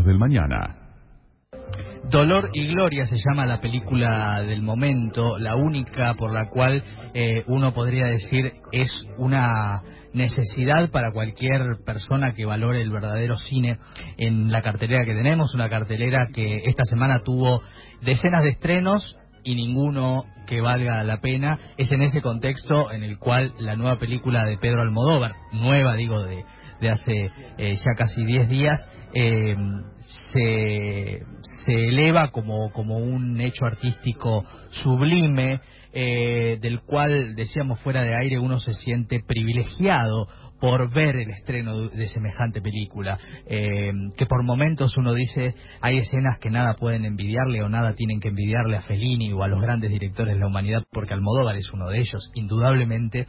Del Mañana. Dolor y Gloria se llama la película del momento, la única por la cual eh, uno podría decir es una necesidad para cualquier persona que valore el verdadero cine en la cartelera que tenemos, una cartelera que esta semana tuvo decenas de estrenos y ninguno que valga la pena. Es en ese contexto en el cual la nueva película de Pedro Almodóvar, nueva digo de, de hace eh, ya casi 10 días, eh, se, se eleva como, como un hecho artístico sublime, eh, del cual, decíamos fuera de aire, uno se siente privilegiado por ver el estreno de semejante película, eh, que por momentos uno dice hay escenas que nada pueden envidiarle o nada tienen que envidiarle a Fellini o a los grandes directores de la humanidad, porque Almodóvar es uno de ellos, indudablemente.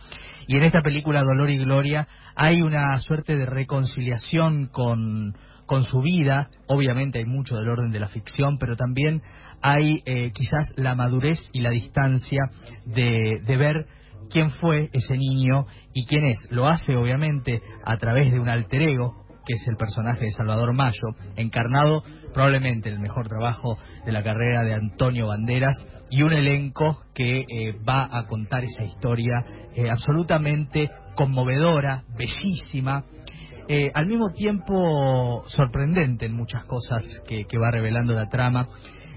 Y en esta película Dolor y Gloria hay una suerte de reconciliación con con su vida, obviamente hay mucho del orden de la ficción, pero también hay eh, quizás la madurez y la distancia de, de ver quién fue ese niño y quién es. Lo hace obviamente a través de un alter ego, que es el personaje de Salvador Mayo, encarnado probablemente el mejor trabajo de la carrera de Antonio Banderas y un elenco que eh, va a contar esa historia eh, absolutamente conmovedora, bellísima, eh, al mismo tiempo sorprendente en muchas cosas que, va revelando la trama.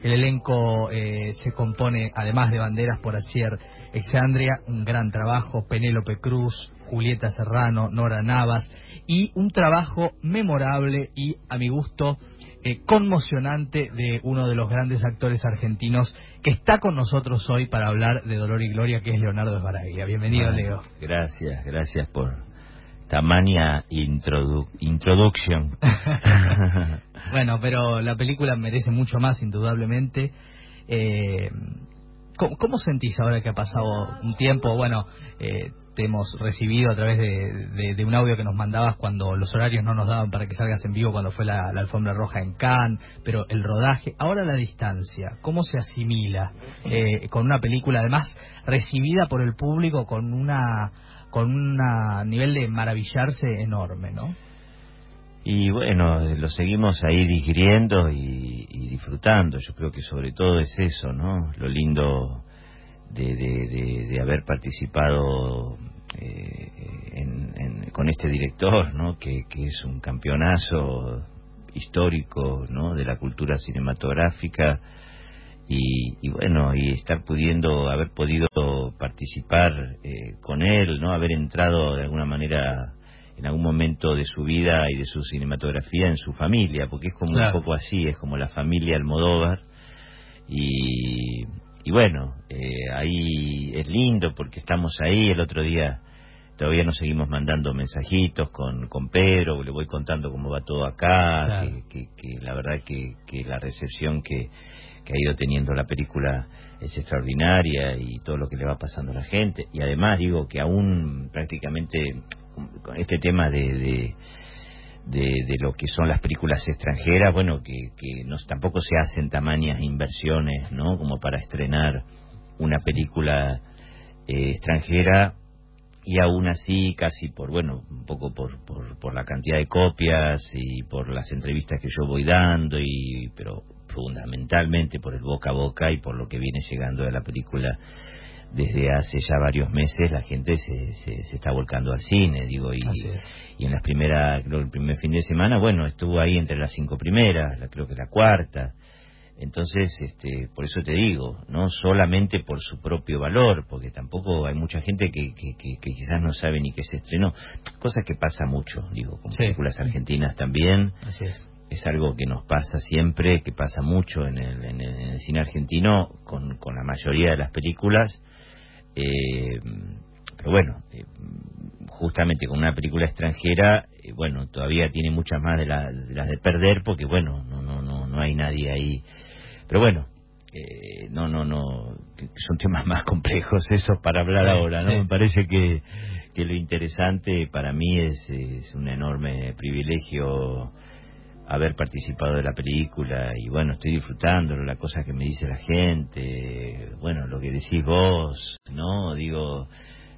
El elenco se compone, además de banderas por Acier Exandria, un gran trabajo, Penélope Cruz, Julieta Serrano, Nora Navas, y un trabajo memorable y, a mi gusto, eh, conmocionante de uno de los grandes actores argentinos que está con nosotros hoy para hablar de Dolor y Gloria, que es Leonardo Esbaraglia. Bienvenido, Leo. Gracias, gracias por tamaña introdu introduction. bueno, pero la película merece mucho más, indudablemente. Eh, ¿cómo, sentís ahora que ha pasado un tiempo? Bueno, eh, te hemos recibido a través de, un audio que nos mandabas cuando los horarios no nos daban para que salgas en vivo cuando fue la, alfombra roja en Cannes, pero el rodaje, ahora la distancia, ¿cómo se asimila eh, con una película además recibida por el público con una con un nivel de maravillarse enorme, ¿no? Y bueno, lo seguimos ahí digiriendo y, disfrutando. Yo creo que sobre todo es eso, ¿no? Lo lindo de, haber participado eh, con este director, ¿no? Que, que, es un campeonazo histórico, ¿no? De la cultura cinematográfica y, bueno y estar pudiendo haber podido participar eh, con él no haber entrado de alguna manera en algún momento de su vida y de su cinematografía en su familia porque es como un poco así es como la familia Almodóvar. Y, y bueno eh, ahí es lindo porque estamos ahí. El otro día todavía nos seguimos mandando mensajitos con, con Pedro, le voy contando cómo va todo acá, que, que, la verdad que, que la recepción que, que ha ido teniendo la película es extraordinaria y todo lo que le va pasando a la gente. Y además digo que aún prácticamente con este tema de, de, lo que son las películas extranjeras, bueno, que, que no, tampoco se hacen tamañas inversiones, ¿no? Como para estrenar una película eh, extranjera y aún así casi por bueno un poco por, por, por la cantidad de copias y por las entrevistas que yo voy dando y pero fundamentalmente por el boca a boca y por lo que viene llegando de la película desde hace ya varios meses la gente se, se, está volcando al cine digo y, y en las primeras creo el primer fin de semana bueno estuvo ahí entre las cinco primeras la, creo que la cuarta. Entonces este por eso te digo no solamente por su propio valor porque tampoco hay mucha gente que, que, que, quizás no sabe ni que se estrenó. Cosa que pasa mucho digo con películas argentinas también. Así es. Es algo que nos pasa siempre, que pasa mucho en el, en el, cine argentino con, con, la mayoría de las películas. Eh, pero bueno, eh, justamente con una película extranjera, eh, bueno, todavía tiene muchas más de, las de perder porque, bueno, no, no, no, no hay nadie ahí. Pero bueno, no, no, no, son temas más complejos esos para hablar ahora, ¿no? Me parece que, que lo interesante para mí es, es un enorme privilegio haber participado de la película y bueno, estoy disfrutando la cosa que me dice la gente, bueno, lo que decís vos, ¿no? Digo,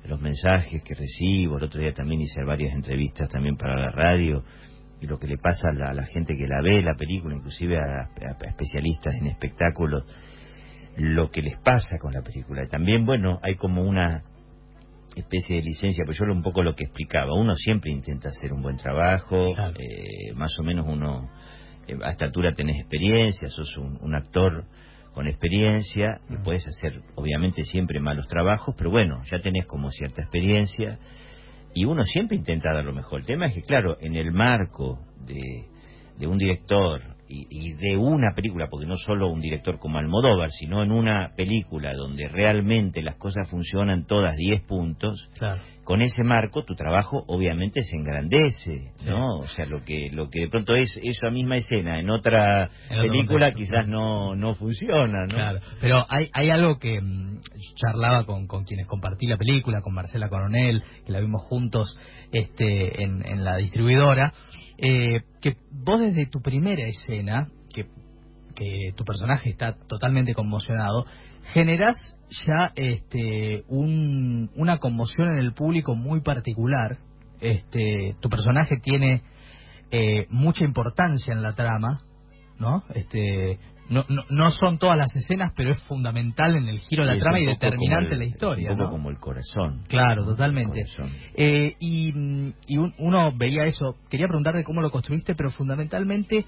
los mensajes que recibo, el otro día también hice varias entrevistas también para la radio y lo que le pasa a la, gente que la ve, la película, inclusive a, especialistas en espectáculos, lo que les pasa con la película. También, bueno, hay como una especie de licencia, pues yo un poco lo que explicaba, uno siempre intenta hacer un buen trabajo, eh, más o menos uno, eh, a esta altura tenés experiencia, sos un, actor con experiencia, y puedes hacer obviamente siempre malos trabajos, pero bueno, ya tenés como cierta experiencia, y uno siempre intenta dar lo mejor. El tema es que, claro, en el marco de, de un director y, de una película, porque no solo un director como Almodóvar, sino en una película donde realmente las cosas funcionan todas 10 puntos, con ese marco tu trabajo obviamente se engrandece, ¿no? O sea, lo que lo que de pronto es esa misma escena en otra película quizás no, no funciona, ¿no? Claro, pero hay, hay algo que mm, charlaba con, con quienes compartí la película, con Marcela Coronel, que la vimos juntos este, en, en la distribuidora, eh, que vos desde tu primera escena, que, que tu personaje está totalmente conmocionado, generás ya este, un, una conmoción en el público muy particular. Este, tu personaje tiene eh, mucha importancia en la trama, ¿no? Este, no, no, son todas las escenas, pero es fundamental en el giro de la trama y determinante en la historia. un poco como el corazón. Claro, totalmente. Eh, y, uno veía eso. Quería preguntarte cómo lo construiste, pero fundamentalmente,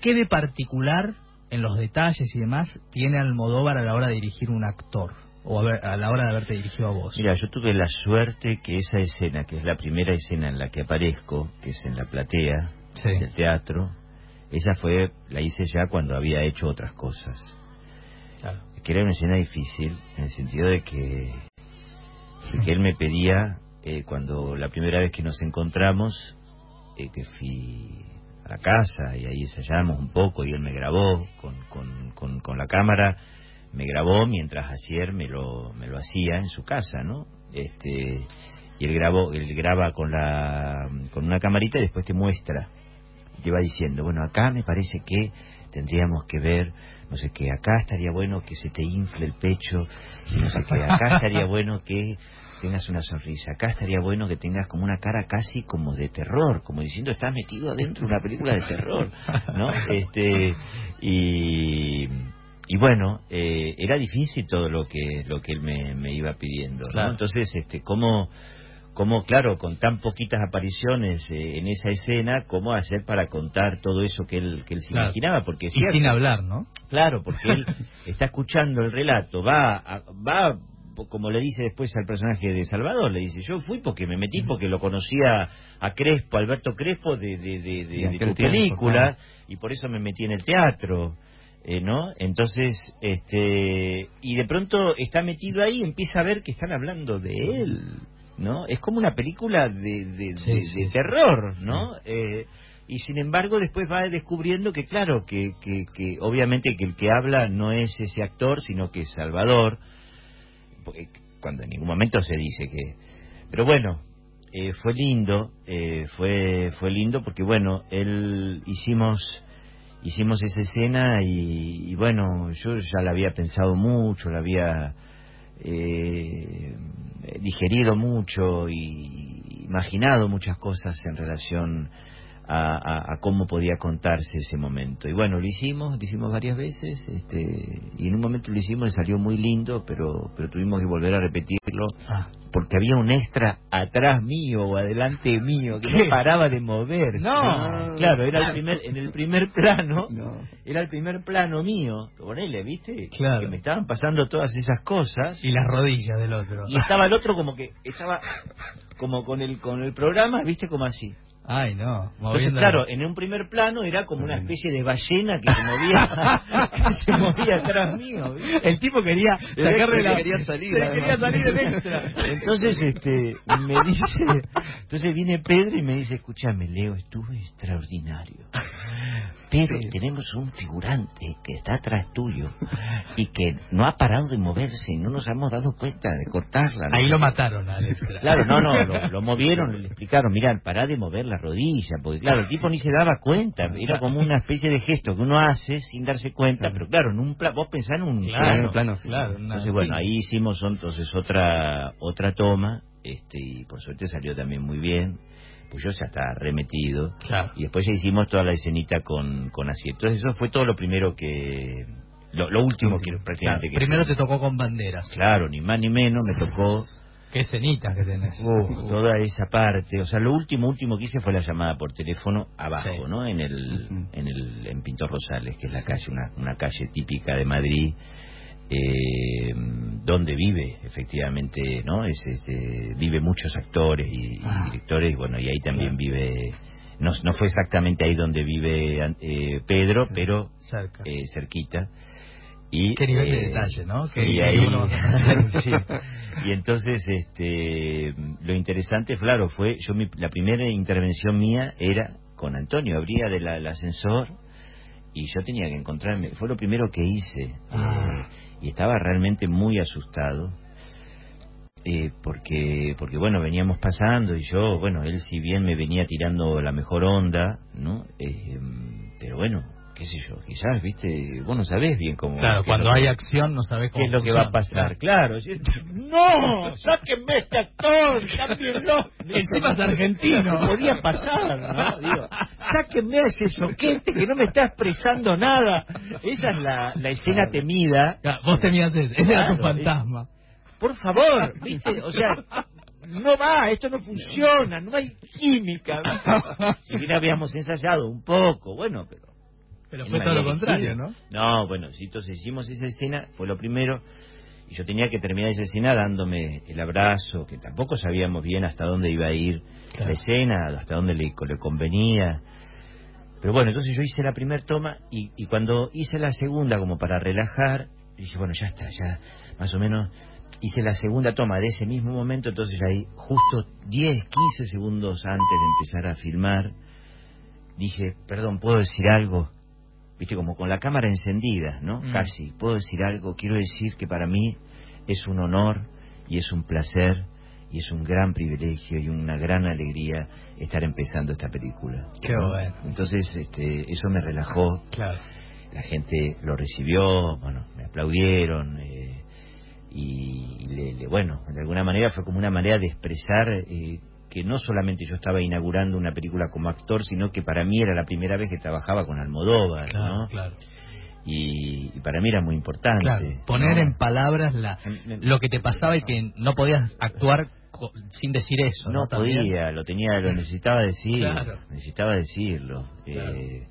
¿qué de particular en los detalles y demás tiene Almodóvar a la hora de dirigir un actor? O a, la hora de haberte dirigido a vos. Mira, yo tuve la suerte que esa escena, que es la primera escena en la que aparezco, que es en la platea del teatro, esa fue, la hice ya cuando había hecho otras cosas. Que era una escena difícil, en el sentido de que, que él me pedía, eh, cuando la primera vez que nos encontramos, eh, que fui a la casa y ahí ensayamos un poco y él me grabó con, con, con, con la cámara, me grabó mientras ayer me lo, me lo hacía en su casa, ¿no? Este, y él grabó, él graba con la, con una camarita y después te muestra te va diciendo, bueno, acá me parece que tendríamos que ver, no sé qué, acá estaría bueno que se te infle el pecho, no sé qué, acá estaría bueno que tengas una sonrisa, acá estaría bueno que tengas como una cara casi como de terror, como diciendo estás metido adentro de una película de terror, ¿no? Este, y, y bueno, eh, era difícil todo lo que lo que él me, me iba pidiendo, ¿no? Entonces, este, cómo cómo, claro, con tan poquitas apariciones eh, en esa escena, cómo hacer para contar todo eso que él, que él se imaginaba. Porque y sin hablar, ¿no? Claro, porque él está escuchando el relato, va, va como le dice después al personaje de Salvador, le dice, yo fui porque me metí porque lo conocía a Crespo, Alberto Crespo de, de, de, tu película, y por eso me metí en el teatro. Eh, ¿no? Entonces, este, y de pronto está metido ahí empieza a ver que están hablando de él, ¿no? Es como una película de, de, terror, ¿no? Eh, y sin embargo después va descubriendo que claro, que, que, que, obviamente que el que habla no es ese actor, sino que es Salvador, cuando en ningún momento se dice que... Pero bueno, eh, fue lindo, eh, fue, fue lindo porque bueno, él hicimos hicimos esa escena y, y, bueno, yo ya la había pensado mucho, la había eh, digerido mucho y imaginado muchas cosas en relación a, cómo podía contarse ese momento. Y bueno, lo hicimos, lo hicimos varias veces, este, y en un momento lo hicimos y salió muy lindo, pero, pero tuvimos que volver a repetirlo, ah. porque había un extra atrás mío o adelante mío que no paraba de moverse. No, claro, era el primer, en el primer plano, era el primer plano mío, ponele, ¿viste? Claro. Que me estaban pasando todas esas cosas. Y las rodillas del otro. Y estaba el otro como que, estaba como con el, con el programa, ¿viste? Como así. Ay, no. Entonces, claro, en un primer plano era como una especie de ballena que se movía, que se movía atrás mío. El tipo quería sacarle la... Quería salir, se quería salir del extra. Entonces, este, me dice... Entonces viene Pedro y me dice, escúchame, Leo, estuve extraordinario. Pero tenemos un figurante que está atrás tuyo y que no ha parado de moverse y no nos hemos dado cuenta de cortarla. Ahí lo mataron al extra. Claro, no, no, lo, lo movieron, le explicaron, mira, pará de moverla rodilla, porque claro, el tipo ni se daba cuenta, era como una especie de gesto que uno hace sin darse cuenta, pero claro, en un vos pensás en un plano, claro, entonces bueno, ahí hicimos entonces otra otra toma, este y por suerte salió también muy bien, pues yo ya estaba remetido. Claro. Y después ya hicimos toda la escenita con, con Asier. Entonces eso fue todo lo primero que... Lo, lo último que prácticamente... Claro, que Primero te tocó con banderas. Claro, ni más ni menos me tocó Qué cenitas que tenés. uh, toda esa parte. O sea, lo último, último que hice fue la llamada por teléfono abajo, Sí. ¿no? En el, en el, en Pintor Rosales, que es la calle, una, una calle típica de Madrid, eh, donde vive, efectivamente, ¿no? Es, este, vive muchos actores y, y Ah. directores, y bueno, y ahí también vive, no, no fue exactamente ahí donde vive eh, Pedro, pero Cerca. eh, cerquita. Y, Qué nivel de eh, detalle, ¿no? Que y ahí, uno- sí. Y entonces, este, lo interesante, claro, fue, yo mi- la primera intervención mía era con Antonio, abría del el ascensor y yo tenía que encontrarme, fue lo primero que hice Ah. eh, y estaba realmente muy asustado. eh, porque porque bueno veníamos pasando y yo bueno él si bien me venía tirando la mejor onda no Eh, pero bueno qué sé yo quizás viste vos no sabés bien cómo Claro, cuando hay acción no sabes cómo ¿Qué es lo que va a pasar? Claro. ¡No! ¡Sáquenme este actor! ¡Cámbienlo! Encima es argentino. No podía pasar, ¿no? Digo, sáquenme a ese soquete que no me está expresando nada. Esa es la, la escena temida. Vos tenías ese, ese era tu fantasma. Por favor, ¿viste? O sea, no va, esto no funciona, no hay química. Si bien habíamos ensayado un poco, bueno, pero Pero fue todo lo contrario. ¿no? No, bueno, sí, entonces hicimos esa escena, fue lo primero, y yo tenía que terminar esa escena dándome el abrazo, que tampoco sabíamos bien hasta dónde iba a ir Claro. la escena, hasta dónde le, le convenía. Pero bueno, entonces yo hice la primera toma y, y cuando hice la segunda como para relajar, dije, bueno, ya está, ya más o menos hice la segunda toma de ese mismo momento, entonces ahí justo 10, 15 segundos antes de empezar a filmar, dije, perdón, ¿puedo decir algo? Viste, como con la cámara encendida, ¿no? Mm. Casi, ¿puedo decir algo? Quiero decir que para mí es un honor y es un placer y es un gran privilegio y una gran alegría estar empezando esta película. Qué ¿no? bueno. Entonces, este, eso me relajó, Claro. la gente lo recibió, bueno, me aplaudieron eh, y, y le- le- bueno, de alguna manera fue como una manera de expresar eh, que no solamente yo estaba inaugurando una película como actor, sino que para mí era la primera vez que trabajaba con Almodóvar, Claro, ¿no? claro. Y, y para mí era muy importante. Claro, poner ¿no? en palabras la, lo que te pasaba y que no podías actuar co- sin decir eso. No, podía, lo tenía, lo necesitaba decir, Claro. necesitaba decirlo. Eh,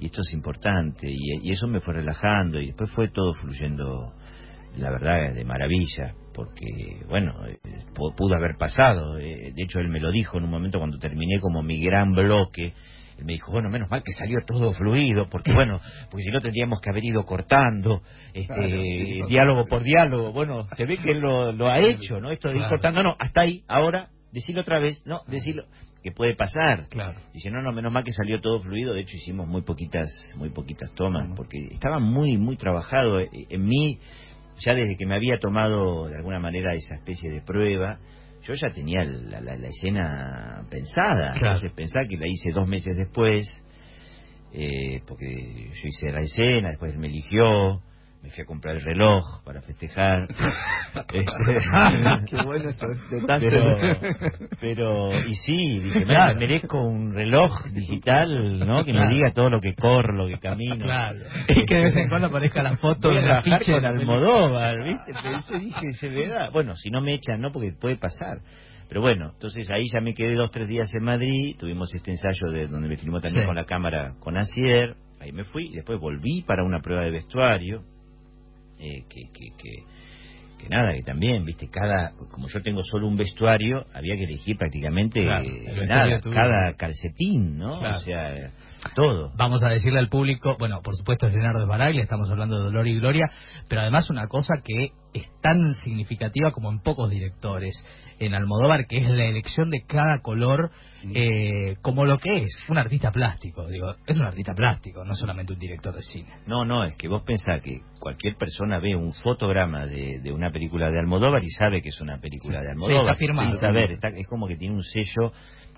y esto es importante, y, y eso me fue relajando, y después fue todo fluyendo, la verdad, de maravilla, porque, bueno, eh, pudo haber pasado. eh, de hecho, él me lo dijo en un momento cuando terminé como mi gran bloque. Él me dijo, bueno, menos mal que salió todo fluido, porque bueno, porque si no tendríamos que haber ido cortando, este, Claro. diálogo por diálogo. Bueno, se ve que él lo, lo ha hecho, ¿no? Esto de ir Claro. cortando, no, hasta ahí, ahora, decirlo otra vez, no, decirlo, que puede pasar. Claro. Dice, no, no, menos mal que salió todo fluido, de hecho hicimos muy poquitas, muy poquitas tomas, porque estaba muy, muy trabajado eh, en mí, ya desde que me había tomado de alguna manera esa especie de prueba, yo ya tenía la, la- la escena pensada, Claro. entonces pensá que la hice dos meses después, eh, porque yo hice la escena, después me eligió, me fui a comprar el reloj para festejar. Este, Qué bueno pero, pero, y sí, dije, me- Claro. merezco un reloj digital, ¿no? Que Claro. me diga todo lo que corro, lo que camino. Claro. Y que de vez en cuando aparezca la foto de con la película. Almodóvar, ¿viste? Pensé, dije, se verá. Bueno, si no me echan, ¿no? Porque puede pasar. Pero bueno, entonces ahí ya me quedé dos, tres días en Madrid, tuvimos este ensayo de donde me filmó también Sí. con la cámara con Asier, ahí me fui, y después volví para una prueba de vestuario, eh, que, que, que, que nada, que también, viste, cada, como yo tengo solo un vestuario, había que elegir prácticamente Claro, eh, nada, tuyo. cada calcetín, ¿no? Claro. O sea, todo. Vamos a decirle al público, bueno, por supuesto es Leonardo de Baraglia, estamos hablando de Dolor y Gloria, pero además una cosa que es tan significativa como en pocos directores en Almodóvar, que es la elección de cada color eh, como lo que es, un artista plástico, digo, es un artista plástico, no solamente un director de cine. No, no, es que vos pensás que cualquier persona ve un fotograma de, de una película de Almodóvar y sabe que es una película de Sí, Almodóvar. está firmado. Sin saber, está- es como que tiene un sello.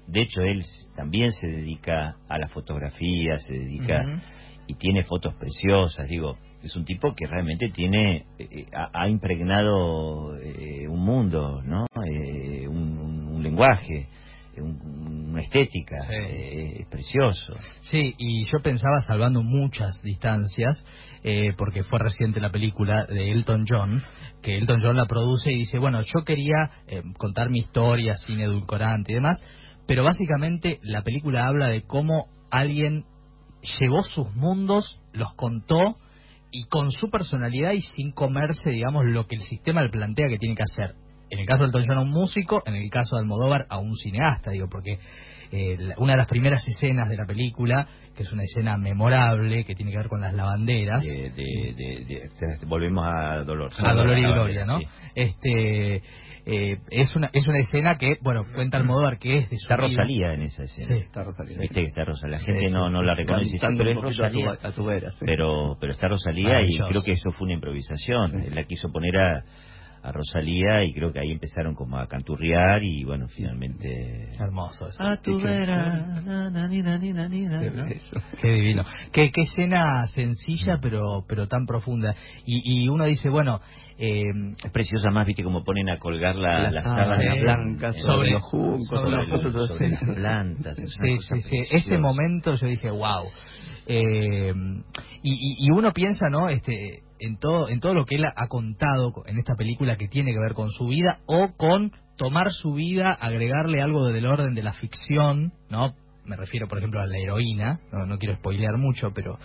De hecho, él también se dedica a la fotografía, se dedica y tiene fotos preciosas. Digo, es un tipo que realmente tiene, eh, eh, ha, impregnado eh, un mundo, ¿no? Eh, un, un- lenguaje, un- una estética, Sí. eh, es precioso. Sí, y yo pensaba salvando muchas distancias, eh, porque fue reciente la película de Elton John, que Elton John la produce y dice, bueno, yo quería eh, contar mi historia sin edulcorante y demás, pero básicamente la película habla de cómo alguien llevó sus mundos, los contó y con su personalidad y sin comerse, digamos, lo que el sistema le plantea que tiene que hacer. En el caso de Elton John a un músico, en el caso de Almodóvar a un cineasta, digo, porque eh, la- una de las primeras escenas de la película, que es una escena memorable, que tiene que ver con las lavanderas, De, de- de- de- volvemos a Dolor. a Dolor y Ah, Gloria, ¿no? sí. Este eh, es una es una escena que, bueno, cuenta Almodóvar que es de su Está vida. Rosalía en esa escena. Sí. Está Rosalía. Viste que está Rosalía. La gente Sí, no, sí, no la reconoce, pero es a a vera, sí. Pero, pero está Rosalía y creo que eso fue una improvisación. Sí. La quiso poner a, a Rosalía y creo que ahí empezaron como a canturrear y bueno, finalmente... Hermoso eso. A tu vera, na, na, ni, na, ni, na, ni, na, Qué ¿no? bello. Qué divino. Qué, qué escena sencilla pero pero tan profunda. Y, y uno dice, bueno, eh, Es preciosa más, viste, como ponen a colgar la, Las la sábanas sábana sí. blancas sobre, sobre- los juncos, sobre las cosas sobre, sobre así. las plantas. es una sí, cosa sí, sí. preciosa. Ese momento yo dije, wow. Eh, y, y- uno piensa, ¿no? Este, en todo, en todo lo que él ha, ha contado en esta película que tiene que ver con su vida o con tomar su vida, agregarle algo del orden de la ficción, ¿no? Me refiero, por ejemplo, a la heroína. No, no quiero spoilear mucho, pero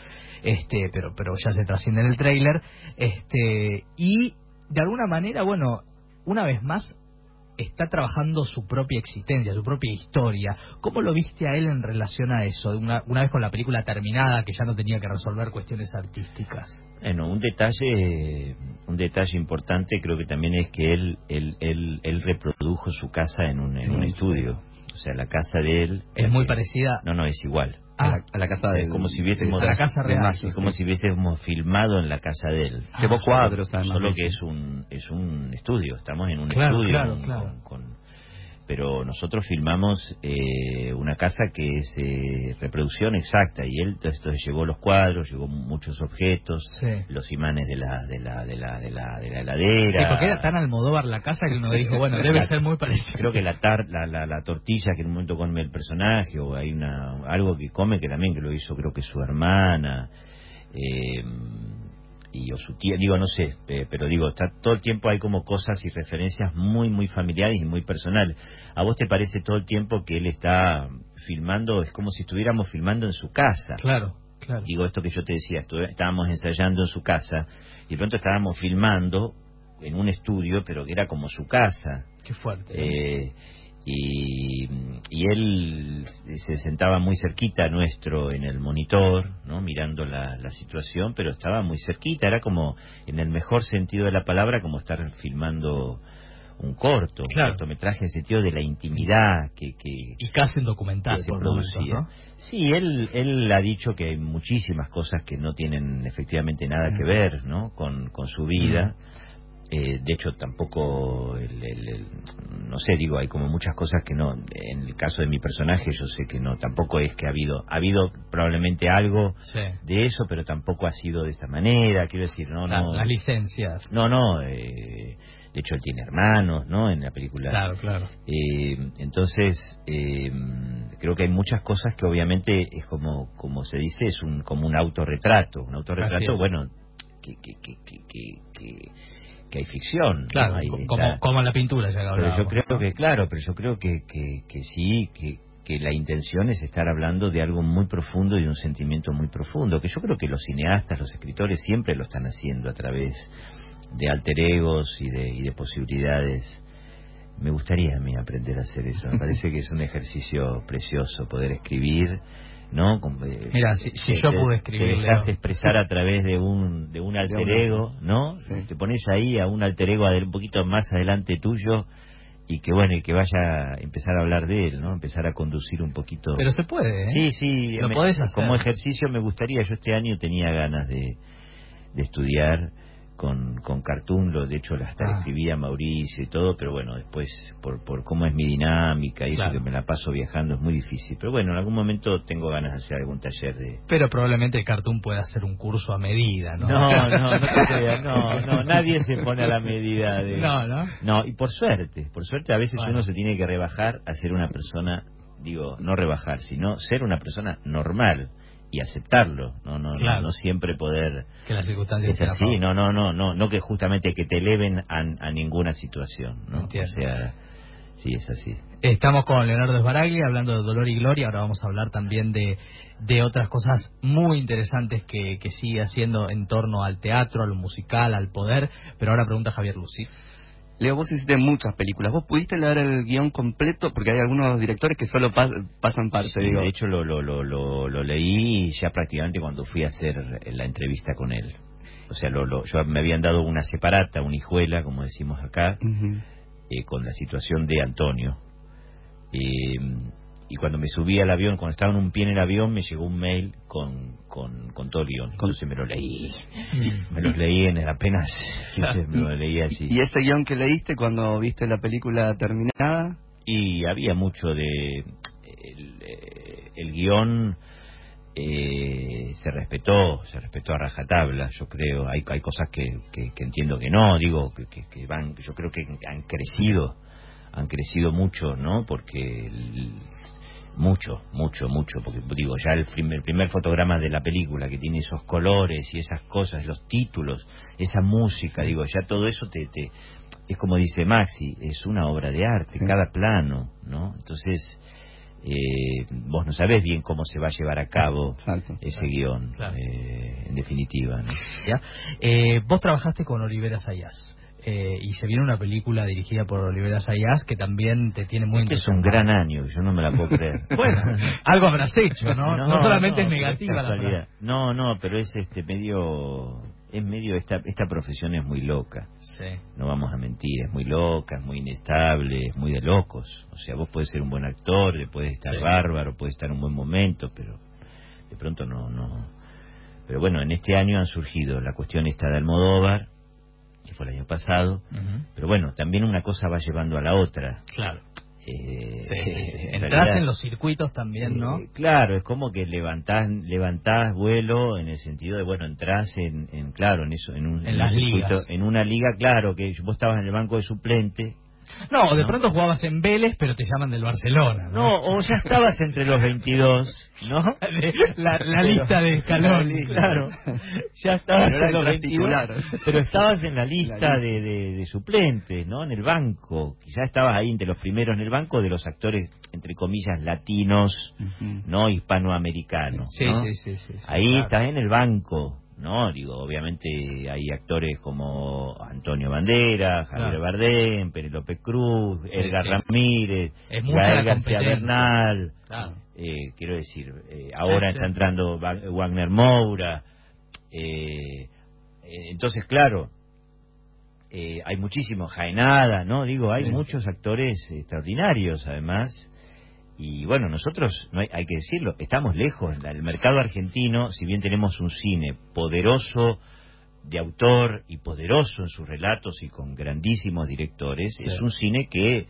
este, pero, pero ya se trasciende en el tráiler. Este, y de alguna manera, bueno, una vez más está trabajando su propia existencia, su propia historia. ¿Cómo lo viste a él en relación a eso? Una, una vez con la película terminada, que ya no tenía que resolver cuestiones artísticas. Bueno, un detalle, un detalle importante creo que también es que él, él, él, él reprodujo su casa en un, en un estudio. O sea, la casa de él... Es muy parecida No, no, es igual. A, Ah, la, a la casa de como si hubiésemos- a la casa real. Mayo, Es como sí. si hubiésemos filmado en la casa de él. Ah, Llevó solo- cuadros, además. Solo que es un, es un estudio, estamos en un Claro, estudio. claro, con- claro. con- con- pero nosotros filmamos eh, una casa que es eh, reproducción exacta y él entonces llevó los cuadros, llevó muchos objetos, Sí. los imanes de la de la de la de la, de la heladera. Sí, porque era tan Almodóvar la casa que uno dijo, bueno, debe ser muy parecido. Creo que la, tar, la, la, la tortilla que en un momento come el personaje, o hay una algo que come que también que lo hizo creo que su hermana, eh, y o su tía, digo, no sé, eh, pero digo, está todo el tiempo hay como cosas y referencias muy, muy familiares y muy personales. ¿A vos te parece todo el tiempo que él está filmando, es como si estuviéramos filmando en su casa? Claro, claro. Digo, esto que yo te decía, estábamos ensayando en su casa y de pronto estábamos filmando en un estudio, pero que era como su casa. Qué fuerte. Eh, y, y él se sentaba muy cerquita nuestro en el monitor, ¿no? mirando la, la situación, pero estaba muy cerquita, era como, en el mejor sentido de la palabra, como estar filmando un corto, Claro. un cortometraje en el sentido de la intimidad que, que, y casi un documental se. ¿no? Sí, él, él ha dicho que hay muchísimas cosas que no tienen efectivamente nada que ver ¿no? con, con su vida. Eh, de hecho, tampoco, el- el- el- no sé, digo, hay como muchas cosas que no, en el caso de mi personaje yo sé que no, tampoco es que ha habido, ha habido probablemente algo Sí. de eso, pero tampoco ha sido de esta manera, quiero decir, no, Claro, no. Las licencias. No, no, eh, de hecho él tiene hermanos, ¿no? En la película. Claro, claro. Eh, entonces, eh, creo que hay muchas cosas que obviamente es como, como se dice, es un, como un autorretrato. Un autorretrato, bueno, que, que, que, que, que, hay ficción. como, en la pintura ya pero yo creo ¿no? que, claro, pero yo creo que, que, que sí, que, que la intención es estar hablando de algo muy profundo y de un sentimiento muy profundo, que yo creo que los cineastas, los escritores siempre lo están haciendo a través de alter egos y de, y de posibilidades. Me gustaría a mí aprender a hacer eso, me parece que es un ejercicio precioso poder escribir, ¿no? Con- eh, Mira, si- si te- yo te- pude te escribir, dejas Leo. expresar a través de un, de un alter ego, ¿no? Sí. Te pones ahí a un alter ego un poquito más adelante tuyo y que bueno, y que vaya a empezar a hablar de él, ¿no? Empezar a conducir un poquito. Pero se puede, ¿eh? Sí, sí, Lo me- podés hacer. como ejercicio me gustaría, yo este año tenía ganas de, de estudiar con, con Cartoon, lo, de hecho hasta Ah. Mauricio y todo, pero bueno, después por, por cómo es mi dinámica y Claro. eso que me la paso viajando es muy difícil, pero bueno, en algún momento tengo ganas de hacer algún taller de... Pero probablemente cartoon pueda hacer un curso a medida, ¿no? No, no, no te creas, no, no, nadie se pone a la medida de... No, ¿no? No, y por suerte, por suerte a veces Bueno. uno se tiene que rebajar a ser una persona digo, no rebajar, sino ser una persona normal y aceptarlo, no no Claro. no, no siempre poder Que las circunstancias es así, no no no no no que justamente que te eleven a, a ninguna situación, ¿no? Entiendo. O sea, sí es así. Estamos con Leonardo Sbaragli hablando de Dolor y Gloria. Ahora vamos a hablar también de, de otras cosas muy interesantes que, que sigue haciendo en torno al teatro, a lo musical, al poder. Pero ahora pregunta Javier Lucy. Leo, vos hiciste muchas películas. ¿Vos pudiste leer el guion completo? Porque hay algunos directores que solo pas- pasan parte, Sí, digo. de hecho lo, lo, lo, lo, lo leí ya prácticamente cuando fui a hacer la entrevista con él. O sea, lo, lo, yo me habían dado una separata, una hijuela, como decimos acá, eh, con la situación de Antonio. Eh, y cuando me subí al avión, cuando estaba en un pie en el avión, me llegó un mail con, con, con todo el guion. Entonces me lo leí. Me lo leí en apenas, me lo leí así. ¿Y ese guion que leíste cuando viste la película terminada? Y había mucho de... El, eh, el guion eh, se respetó, se respetó a rajatabla, yo creo. Hay, hay cosas que, que, que entiendo que no, digo, que, que, que van, yo creo que han crecido, han crecido mucho, ¿no? Porque el- mucho, mucho, mucho, porque digo, ya el primer, el primer fotograma de la película que tiene esos colores y esas cosas, los títulos, esa música, digo, ya todo eso te, te es como dice Maxi, es una obra de arte, Sí. cada plano, ¿no? Entonces, eh, vos no sabés bien cómo se va a llevar a cabo Exacto. ese guion, Claro. eh, en definitiva, ¿no? ¿ya? Eh, vos trabajaste con Olivera Sayas. Eh, y se viene una película dirigida por Olivera Sayas que también te tiene muy Este es un gran año, yo no me la puedo creer. Bueno, algo habrás hecho, ¿no? No, solamente es negativa la frase. No, no, pero es este medio, es medio, esta, esta profesión es muy loca. Sí. no vamos a mentir, es muy loca, es muy inestable, es muy de locos. O sea, vos podés ser un buen actor, puedes estar Sí. bárbaro, puedes estar en un buen momento, pero de pronto no, no. Pero bueno, en este año han surgido la cuestión esta de Almodóvar, que fue el año pasado, pero bueno, también una cosa va llevando a la otra. Claro. Eh, Sí, sí, sí. en realidad, en los circuitos también, ¿no? eh, claro, es como que levantás, levantás vuelo en el sentido de, bueno, entrás en, en claro, en eso, en un, En un las circuito- ligas. en una liga, claro, que vos estabas en el banco de suplente, No, de ¿no? pronto jugabas en Vélez, pero te llaman del Barcelona. no, o ya estabas entre los 22, ¿no? la, la lista de escalón. Claro, ya estabas Pero era en los el 22, titular. pero estabas en la lista de, de, de suplentes, ¿no? En el banco, quizás estabas ahí entre los primeros en el banco de los actores, entre comillas, latinos, no hispanoamericanos. Sí, ¿no? sí, sí, sí, sí, Ahí claro. estás en el banco, ¿no? Digo, obviamente hay actores como Antonio Bandera, Javier Claro. Bardem, Penélope Cruz, Sí, Edgar sí. Ramírez, Gael García. Bernal, Claro. eh, quiero decir, eh, ahora Sí, está entrando Wa- Wagner Moura, eh, eh, entonces claro, eh, hay muchísimos, Jaenada, ¿no? Digo, hay muchos actores extraordinarios además, y bueno, nosotros, no hay, hay que decirlo, estamos lejos. El mercado argentino, si bien tenemos un cine poderoso de autor y poderoso en sus relatos y con grandísimos directores, Sí. es un cine que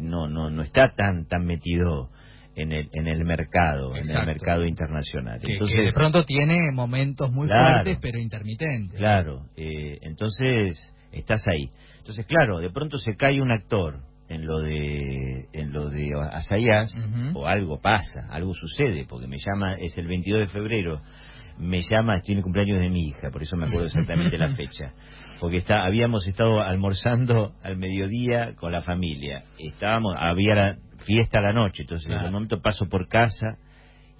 no no no está tan tan metido en el en el mercado, en el mercado internacional. Que, Entonces, que de pronto tiene momentos muy Claro. fuertes, pero intermitentes. Claro, eh, entonces estás ahí. Entonces, claro, de pronto se cae un actor en lo de en lo de Asayas o algo pasa, algo sucede, porque me llama, es el 22 de febrero, me llama, el cumpleaños de mi hija, por eso me acuerdo exactamente la fecha. Porque está, habíamos estado almorzando al mediodía con la familia, estábamos, había la fiesta a la noche, entonces en ese momento paso por casa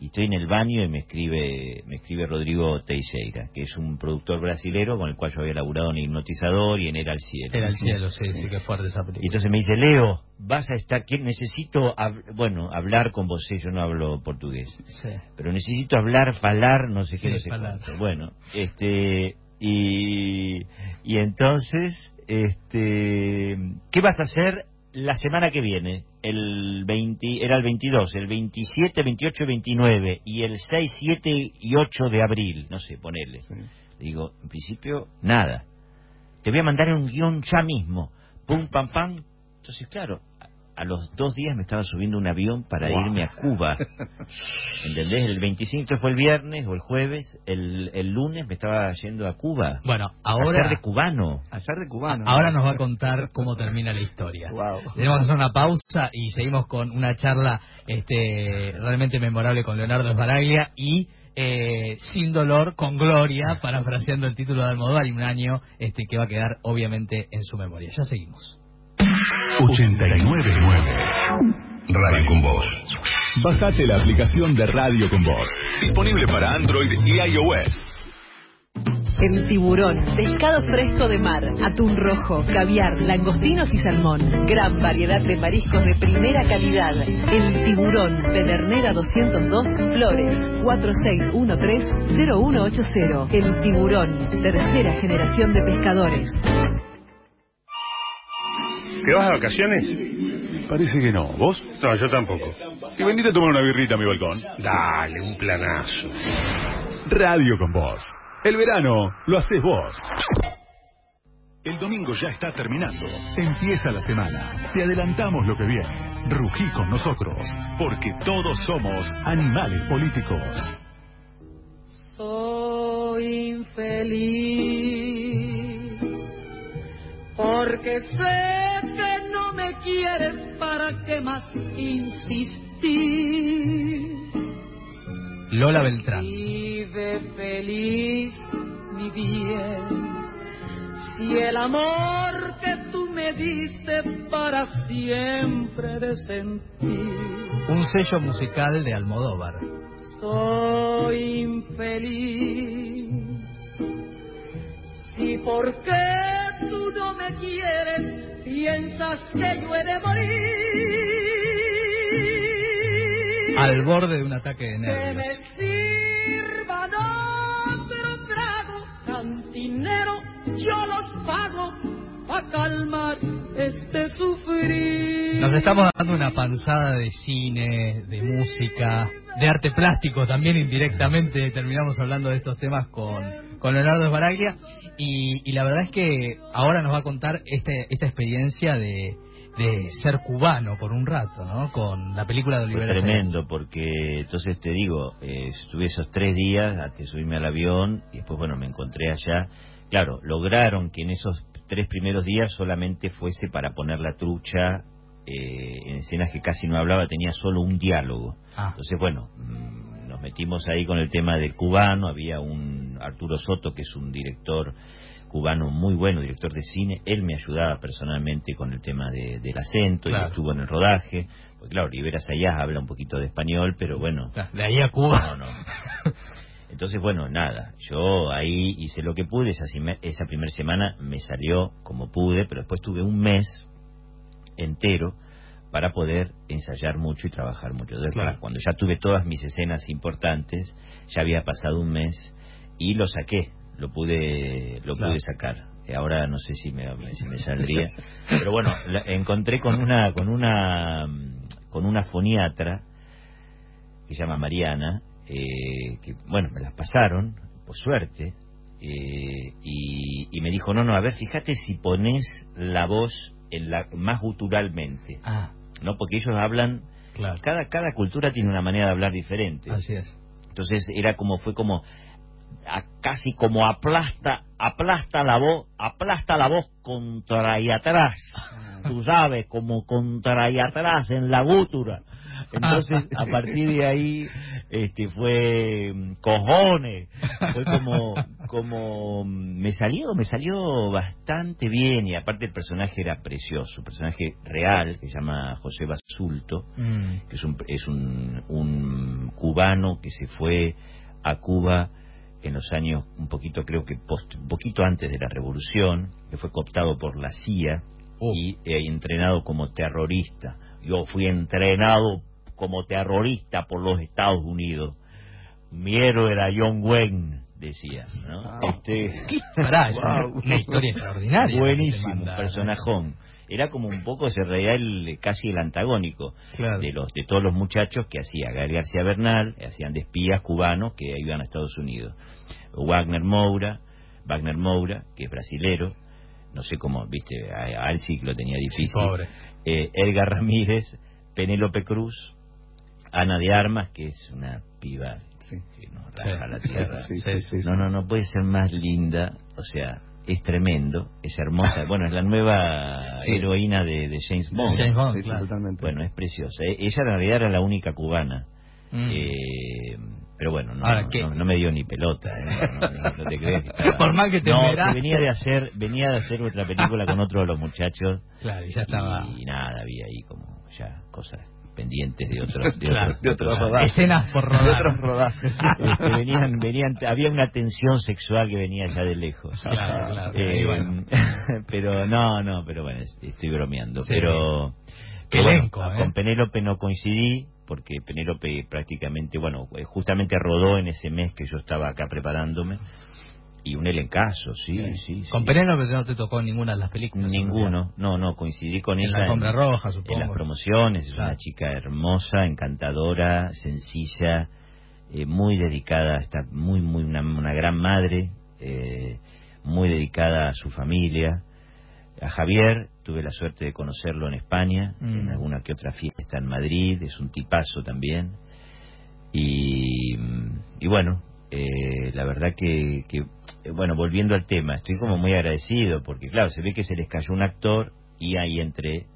y estoy en el baño y me escribe me escribe Rodrigo Teixeira, que es un productor brasilero con el cual yo había laburado en Hipnotizador y en Era al Cielo. Era el cielo, sí, sí, que fuerte esa Y película. entonces me dice, Leo, vas a estar, que necesito, hab- bueno, hablar con vos, yo no hablo portugués, Sí. pero necesito hablar, falar, no sé qué, Sí, no sé cuánto. Bueno, este, y, y entonces, este, ¿qué vas a hacer la semana que viene? El 20, era el 22, el 27, 28, 29 y el 6, 7 y 8 de abril, no sé, ponerle. Sí. Digo, en principio, nada. Te voy a mandar un guion ya mismo. Pum, pam, pam. Entonces, claro, a los dos días me estaba subiendo un avión para irme a Cuba. ¿Entendés? El 25 fue el viernes o el jueves, el, el lunes me estaba yendo a Cuba. Bueno, A ahora... ser de cubano. Hacer de cubano. Ahora nos va a contar cómo termina la historia. Wow. Tenemos que hacer una pausa y seguimos con una charla este, realmente memorable con Leonardo Sbaraglia y eh, Sin dolor, con gloria, parafraseando el título de Almodóvar y un año este, que va a quedar obviamente en su memoria. Ya seguimos. 899 Radio con Voz. Bajate la aplicación de Radio con Voz. Disponible para Android y iOS. El tiburón, pescado fresco de mar, atún rojo, caviar, langostinos y salmón. Gran variedad de mariscos de primera calidad. El tiburón, Pedernera 202, Flores, 4613-0180. El tiburón, tercera generación de pescadores. ¿Te vas de vacaciones? Parece que no. ¿Vos? No, yo tampoco. Si venite a tomar una birrita a mi balcón. Dale, un planazo. Radio con Voz. El verano lo haces vos. El domingo ya está terminando. Empieza la semana. Te adelantamos lo que viene. Rugí con nosotros, porque todos somos animales políticos. Soy infeliz porque sé quieres para qué más insistir. Lola Beltrán. Vive feliz, mi bien. Si el amor que tú me diste para siempre de sentir. Un sello musical de Almodóvar. Soy infeliz. Si porque tú no me quieres, piensas que yo he de morir. Al borde de un ataque de Que nervios. me sirvan otro trago, cantinero, yo los pago para calmar este sufrir. Nos estamos dando una panzada de cine, de música, de arte plástico también indirectamente. Terminamos hablando de estos temas con, con Leonardo Sbaraglia. Y, y la verdad es que ahora nos va a contar este, esta experiencia de, de ser cubano por un rato, ¿no? Con la película de Fue Olivera tremendo, porque entonces te digo, eh, estuve esos tres días antes de subirme al avión y después, bueno, me encontré allá. Claro, lograron que en esos tres primeros días solamente fuese para poner la trucha eh, en escenas que casi no hablaba, tenía solo un diálogo. Ah. Entonces, bueno, mm, nos metimos ahí con el tema del cubano, había un Arturo Soto, que es un director cubano muy bueno, director de cine, él me ayudaba personalmente con el tema de- del acento, Claro. y estuvo en el rodaje, pues claro, Rivera Sayas habla un poquito de español, pero bueno. De ahí a Cuba. no, no. Entonces, bueno, nada, yo ahí hice lo que pude, esa, esa primera semana me salió como pude, pero después tuve un mes entero para poder ensayar mucho y trabajar mucho. Entonces, Claro. cuando ya tuve todas mis escenas importantes, ya había pasado un mes y lo saqué, lo pude, lo Claro. pude sacar. Y ahora no sé si me, si me saldría, pero bueno, la- encontré con una, con una, con una foniatra que se llama Mariana, eh, que bueno, me las pasaron, por suerte, eh, y, y me dijo, no, no, a ver, fíjate si pones la voz en la, más guturalmente, Ah, ¿no? Porque ellos hablan, claro. cada, cada cultura tiene una manera de hablar diferente. Así es. Entonces era como, fue como, a- casi como aplasta, aplasta la voz, aplasta la voz contra y atrás, tú sabes, como contra y atrás en la gútura. Entonces, a partir de ahí, este, fue mm, cojones, fue como, como, mm, me salió, me salió bastante bien. Y aparte el personaje era precioso, un personaje real que se llama José Basulto, Mm, que es un, es un, un cubano que se fue a Cuba en los años un poquito creo que post, un poquito antes de la revolución que fue cooptado por la CIA y eh, entrenado como terrorista. Yo fui entrenado como terrorista por los Estados Unidos mi héroe era John Wayne decía ¿no? este Pará, es Wow. una historia extraordinaria. buenísimo manda, ¿no? personajón era como un poco se reía el, casi el antagónico Claro. de los de todos los muchachos que hacía Gael García Bernal, hacían de espías cubanos que iban a Estados Unidos. Wagner Moura, Wagner Moura, que es brasilero, no sé cómo, viste, a, a él sí que lo tenía difícil. pobre. eh, Edgar Ramírez, Penélope Cruz, Ana de Armas, que es una piba Sí. que nos Sí. raja la tierra. Sí, Sí, sí, sí. No, no, no puede ser más linda, o sea, es tremendo, es hermosa. Bueno, es la nueva Sí. heroína de, de James Bond. James Bond, Sí, sí, claro. totalmente. Bueno, es preciosa. E- Ella en realidad era la única cubana. Mm. Eh, pero bueno, no, Ahora, no, ¿qué? no- no me dio ni pelota. ¿eh? No, no- no te creas que estaba- Por más que te No, esmeraste. venía de hacer venía de hacer otra película con otro de los muchachos Claro, y ya estaba. y nada, había ahí como ya cosas pendientes de otros de Claro, otros, de otros otros- rodajes. Escenas por De rodar. otros rodajes. Este, venían, venían, había una tensión sexual que venía ya de lejos. Claro, claro. Eh, bueno. pero no, no, pero bueno, es- estoy bromeando. Sí. Pero, Qué pero bueno, elenco, ¿eh? con Penélope no coincidí, porque Penélope prácticamente, bueno, justamente rodó en ese mes que yo estaba acá preparándome. Y un elencazo, sí, sí. sí, Con Penélope no te tocó ninguna de las películas. Ninguno, no, no, coincidí con En ella. la alfombra roja, En supongo. las promociones, es una chica hermosa, encantadora, sencilla, eh, muy dedicada, está muy, muy, una, una gran madre, eh, muy dedicada a su familia. A Javier, tuve la suerte de conocerlo en España, Mm. en alguna que otra fiesta en Madrid, es un tipazo también. Y, y bueno, eh, la verdad que, que, bueno, volviendo al tema, estoy como muy agradecido, porque claro, se ve que se les cayó un actor y ahí entré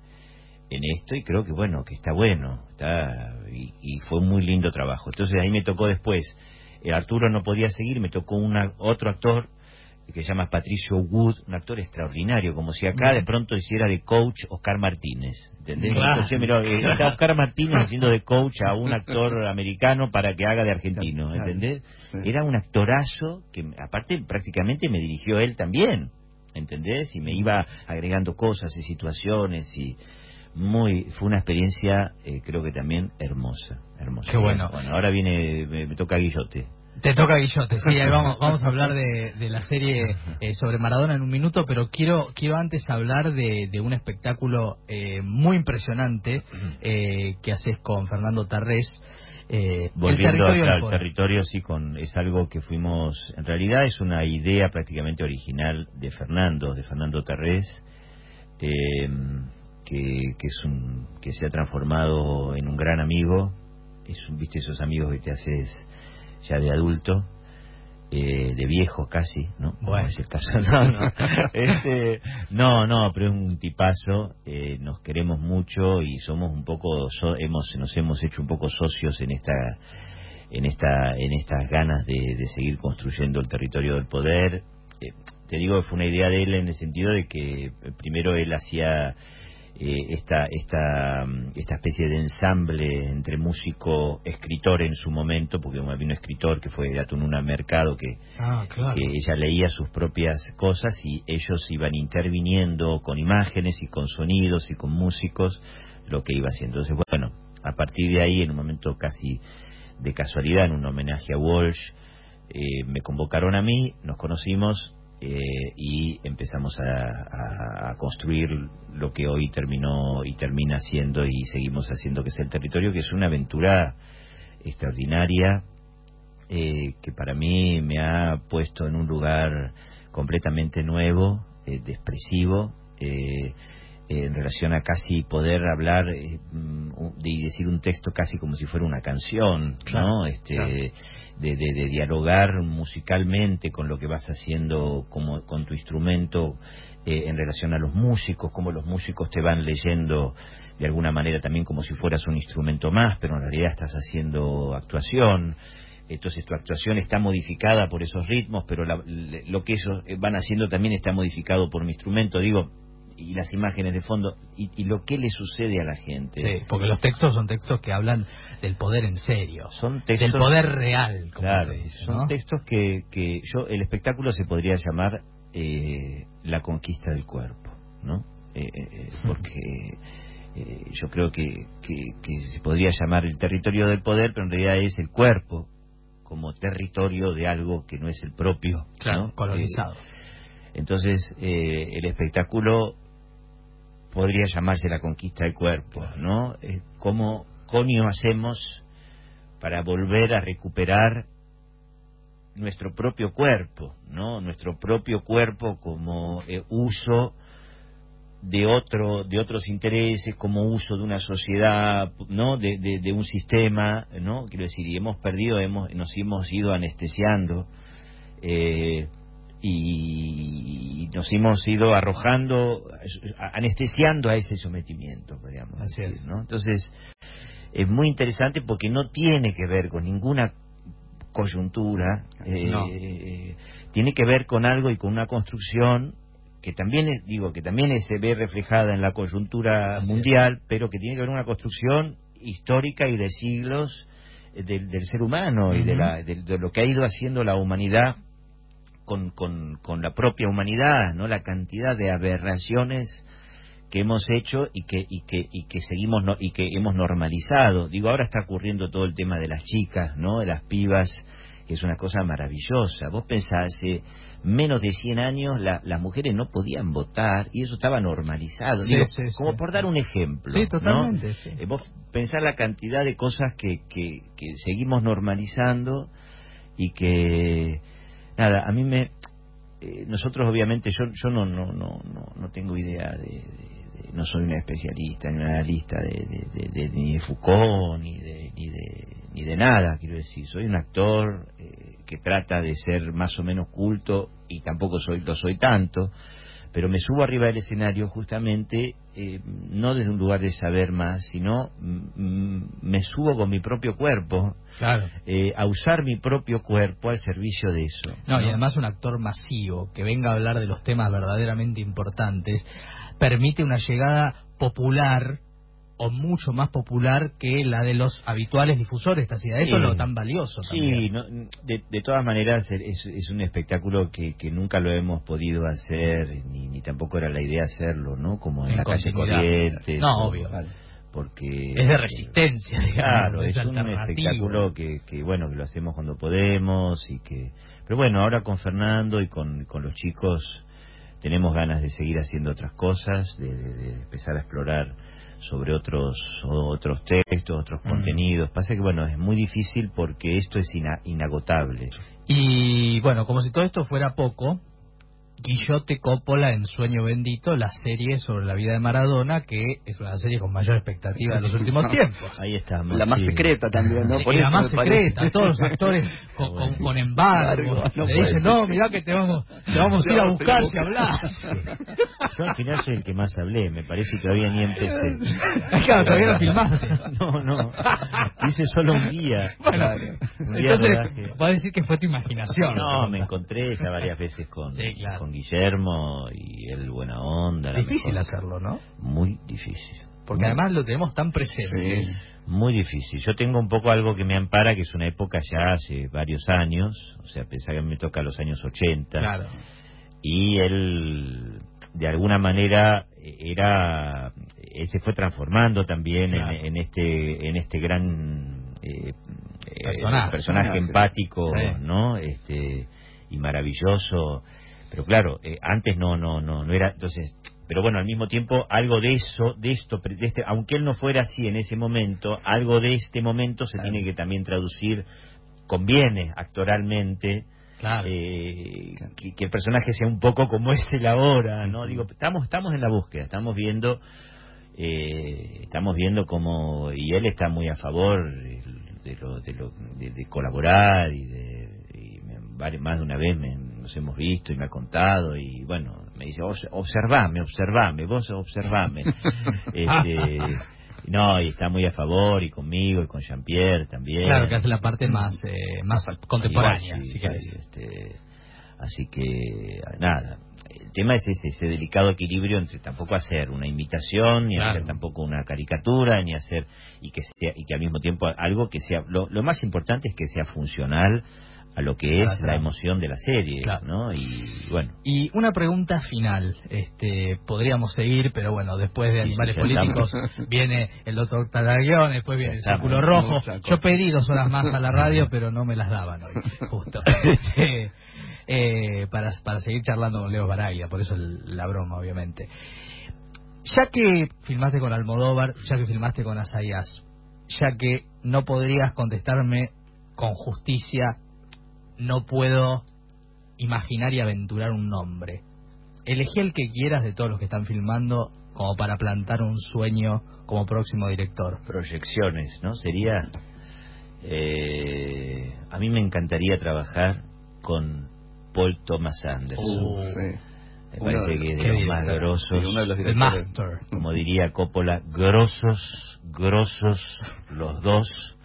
en esto y creo que bueno, que está bueno, está y, y fue un muy lindo trabajo. Entonces ahí me tocó después, eh, Arturo no podía seguir, me tocó una, otro actor que se llama Patricio Wood, un actor extraordinario, como si acá de pronto hiciera de coach Oscar Martínez, ¿entendés? Claro. Entonces, mira, eh, está Oscar Martínez haciendo de coach a un actor americano para que haga de argentino. ¿entendés? Era un actorazo que aparte prácticamente me dirigió él también, ¿entendés? Y me iba agregando cosas y situaciones y muy fue una experiencia eh, creo que también hermosa, hermosa. Qué bueno. Bueno, ahora viene me, me toca Guillote. Te toca Guillote, sí, vamos, vamos a hablar de, de la serie eh, sobre Maradona en un minuto, pero quiero quiero antes hablar de, de un espectáculo eh, muy impresionante eh, que haces con Fernando Tarrés. eh, Volviendo al territorio, sí, con, es algo que fuimos, en realidad es una idea prácticamente original de Fernando, de Fernando Tarrés, eh, que, que es un, que se ha transformado en un gran amigo, es un, viste esos amigos que te haces ya de adulto, eh, de viejo casi, ¿no? Bueno. No es el caso, no, no. Este, no, no, pero es un tipazo, eh, nos queremos mucho y somos un poco, so- hemos, nos hemos hecho un poco socios en esta, en esta, en estas ganas de, de seguir construyendo el territorio del poder. Eh, te digo que fue una idea de él en el sentido de que eh, primero él hacía eh, esta, esta, mm, esta especie de ensamble entre músico, escritor en su momento, porque había un escritor que fue Gatununa Mercado, que, Ah, claro. que ella leía sus propias cosas y ellos iban interviniendo con imágenes y con sonidos y con músicos lo que iba haciendo. Entonces, bueno, a partir de ahí, en un momento casi de casualidad, en un homenaje a Walsh, eh, me convocaron a mí, nos conocimos eh, y empezamos a, construir lo que hoy terminó y termina siendo y seguimos haciendo que es el territorio, que es una aventura extraordinaria eh, que para mí me ha puesto en un lugar completamente nuevo, eh, de expresivo, eh, en relación a casi poder hablar eh, mm, y decir un texto casi como si fuera una canción, Claro, ¿no? Este, claro. de, de- de dialogar musicalmente con lo que vas haciendo como con tu instrumento eh, en relación a los músicos, cómo los músicos te van leyendo de alguna manera también como si fueras un instrumento más, pero en realidad estás haciendo actuación. Entonces tu actuación está modificada por esos ritmos, pero la- lo que ellos eh, van haciendo también está modificado por mi instrumento, digo, y las imágenes de fondo, y, y lo que le sucede a la gente. Sí, porque los textos son textos que hablan del poder en serio, Son textos, del poder real, como claro, se dice, son textos que, que yo, el espectáculo se podría llamar eh, La conquista del cuerpo, ¿no? Eh, eh, eh, porque yo creo que, que, que se podría llamar el territorio del poder, pero en realidad es el cuerpo como territorio de algo que no es el propio, Claro, ¿no? colonizado. Entonces, eh, el espectáculo podría llamarse la conquista del cuerpo, ¿no? Eh, ¿Cómo coño hacemos para volver a recuperar nuestro propio cuerpo, ¿no? Nuestro propio cuerpo como eh, uso de otro de otros intereses como uso de una sociedad no de, de, un sistema no quiero decir y hemos perdido hemos nos hemos ido anestesiando eh, y nos hemos ido arrojando anestesiando a ese sometimiento podríamos Así decir es. no entonces es muy interesante porque no tiene que ver con ninguna coyuntura eh, No. tiene que ver con algo y con una construcción que también es, digo que también se ve reflejada en la coyuntura Así es. mundial pero que tiene que ver con una construcción histórica y de siglos eh, del, del ser humano y de, la, de, de lo que ha ido haciendo la humanidad con, con, con la propia humanidad no la cantidad de aberraciones que hemos hecho y que y que y que seguimos no- y que hemos normalizado. Digo ahora está ocurriendo todo el tema de las chicas no de las pibas que es una cosa maravillosa. Vos pensás hace menos de 100 años la- las mujeres no podían votar y eso estaba normalizado. Sí, Digo, sí, como sí. por dar un ejemplo Sí, totalmente. Eh, vos pensar la cantidad de cosas que, que, que seguimos normalizando y que nada a mí me eh, nosotros obviamente yo yo no no no no, no tengo idea de, de- no soy un especialista ni un analista de- de- ni de Foucault ni de ni de ni de nada quiero decir soy un actor eh, que trata de ser más o menos culto y tampoco soy lo soy tanto pero me subo arriba del escenario justamente eh, no desde un lugar de saber más sino mm, mm, me subo con mi propio cuerpo Claro. eh, a usar mi propio cuerpo al servicio de eso No, y además un actor masivo que venga a hablar de los temas verdaderamente importantes permite una llegada popular o mucho más popular que la de los habituales difusores de esta ciudad. Esto Sí. es lo tan valioso Sí, no, de, de todas maneras es, es un espectáculo que, que nunca lo hemos podido hacer, ni, ni tampoco era la idea hacerlo, ¿no? Como en, En la calle. Corrientes. No, obvio. Porque... Es de resistencia, digamos, Claro, es es, un espectáculo que, que, bueno, que lo hacemos cuando podemos y que... Pero bueno, ahora con Fernando y con, con los chicos tenemos ganas de seguir haciendo otras cosas, de, de- de empezar a explorar sobre otros otros textos, otros Mm. contenidos. Pasa que, bueno, es muy difícil porque esto es ina- inagotable. Y bueno, como si todo esto fuera poco, Guillote Coppola en Sueño Bendito, la serie sobre la vida de Maradona, que es una serie con mayor expectativa de los últimos tiempos. Ahí estamos. La más secreta también, ¿no? Por y la más secreta, todos los actores con, con, con embargo, Largo, no le dicen, no, mirá que te vamos, te vamos a ir a buscar si hablas. Yo al final soy el que más hablé, me parece que todavía ni empecé. Claro, todavía no filmaste. No, no. Hice solo un día. Bueno, Un día entonces, puedes decir que fue tu imaginación. No, me encontré ya varias veces con, Sí, claro. con Guillermo y él buena onda. Difícil mejor. hacerlo, ¿no? Muy difícil. Porque además lo tenemos tan presente. Sí. Muy difícil. Yo tengo un poco algo que me ampara, que es una época ya hace varios años, o sea, pensá que me toca los años 80. Claro. y él de alguna manera era él se fue transformando también en- Claro. en, este en este gran eh, eh, Personaje. personaje empático Sí. no este y maravilloso pero claro eh, antes no no no no era entonces pero bueno al mismo tiempo algo de eso de esto de este, aunque él no fuera así en ese momento algo de este momento se tiene que también traducir conviene actoralmente Claro. eh, que, que el personaje sea un poco como es él ahora, ¿no? Digo, estamos estamos en la búsqueda, estamos viendo eh, estamos viendo como y él está muy a favor de, lo, de, lo- de- de colaborar y de y me- más de una vez me- nos hemos visto y me ha contado y bueno me dice "Obs- observame observame vos observame este, no y está muy a favor y conmigo y con Jean Pierre también Claro, que hace la parte más eh, más contemporánea, Igual, sí, si querés. este, así que, nada. El tema es ese, ese delicado equilibrio entre tampoco hacer una imitación, ni Claro. hacer tampoco una caricatura, ni hacer. y que sea, y que al mismo tiempo algo que sea. Lo, lo más importante es que sea funcional a lo que es la emoción de la serie, Claro. ¿no? Y bueno. Y una pregunta final, este, podríamos seguir, pero bueno, después de Sí, Animales Políticos viene el doctor Taraguión, después viene el. Círculo Rojo. Yo pedí dos horas más a la radio, pero no me las daban hoy, justo. Eh, para, para seguir charlando con Leo Baraglia, por eso el- la broma, obviamente. Ya que filmaste con Almodóvar, ya que filmaste con Asayas, ya que no podrías contestarme con justicia, no puedo imaginar y aventurar un nombre. elegí el que quieras de todos los que están filmando como para plantar un sueño como próximo director. Proyecciones, ¿no? Sería... Eh, a mí me encantaría trabajar con Paul Thomas Anderson. Uh, sí. Me Uno parece que es de los más grosos. Sí, uno de los El. Master. como diría Coppola, grosos, grosos los dos.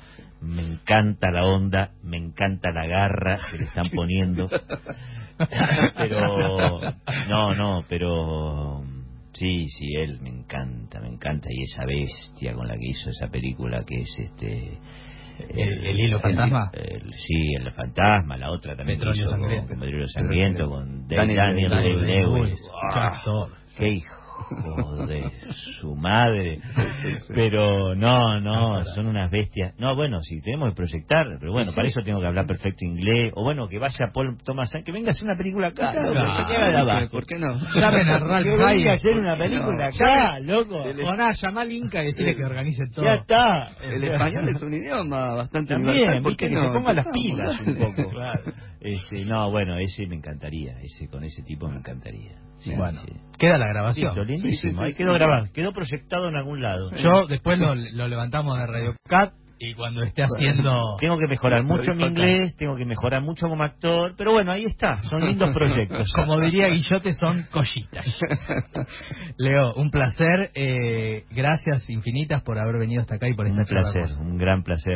Me encanta la onda, me encanta la garra que le están poniendo. pero, no, no, pero sí, sí, él me encanta, me encanta. Y esa bestia con la que hizo esa película que es este. ¿El- el hilo fantasma? el- sí, el fantasma, la otra también. Petróleo sangriento. con Petróleo sangriento, con Daniel- Daniel, Daniel. Lewis, qué hijo de su madre. Pero no, no, son unas bestias. No, bueno, si tenemos que proyectar, pero bueno, para eso tengo que hablar perfecto inglés. O bueno, que vaya Paul Thomas que venga a hacer una película acá. Claro, loco, abajo. ¿Por qué no? Llamen a Ralph Que venga a hacer una película acá, loco. Joná, llama al Inca y decirle que organice todo. Ya está. El español es un idioma bastante También. ¿Por viste, qué que no? se ponga las No, pilas un poco. Este, no, bueno, ese me encantaría, ese con ese tipo me encantaría. Sí, Bueno, sí. queda la grabación. Listo, lindísimo. Ahí quedó grabado, quedó proyectado en algún lado. Yo después lo, lo levantamos de Radio Cat y cuando esté haciendo... Tengo que mejorar mucho mi inglés, tengo que mejorar mucho como actor, pero bueno, ahí está, son lindos proyectos. Como diría Guillote, son collitas. Leo, un placer. eh, gracias infinitas por haber venido hasta acá y por un esta charla placer, un gran placer.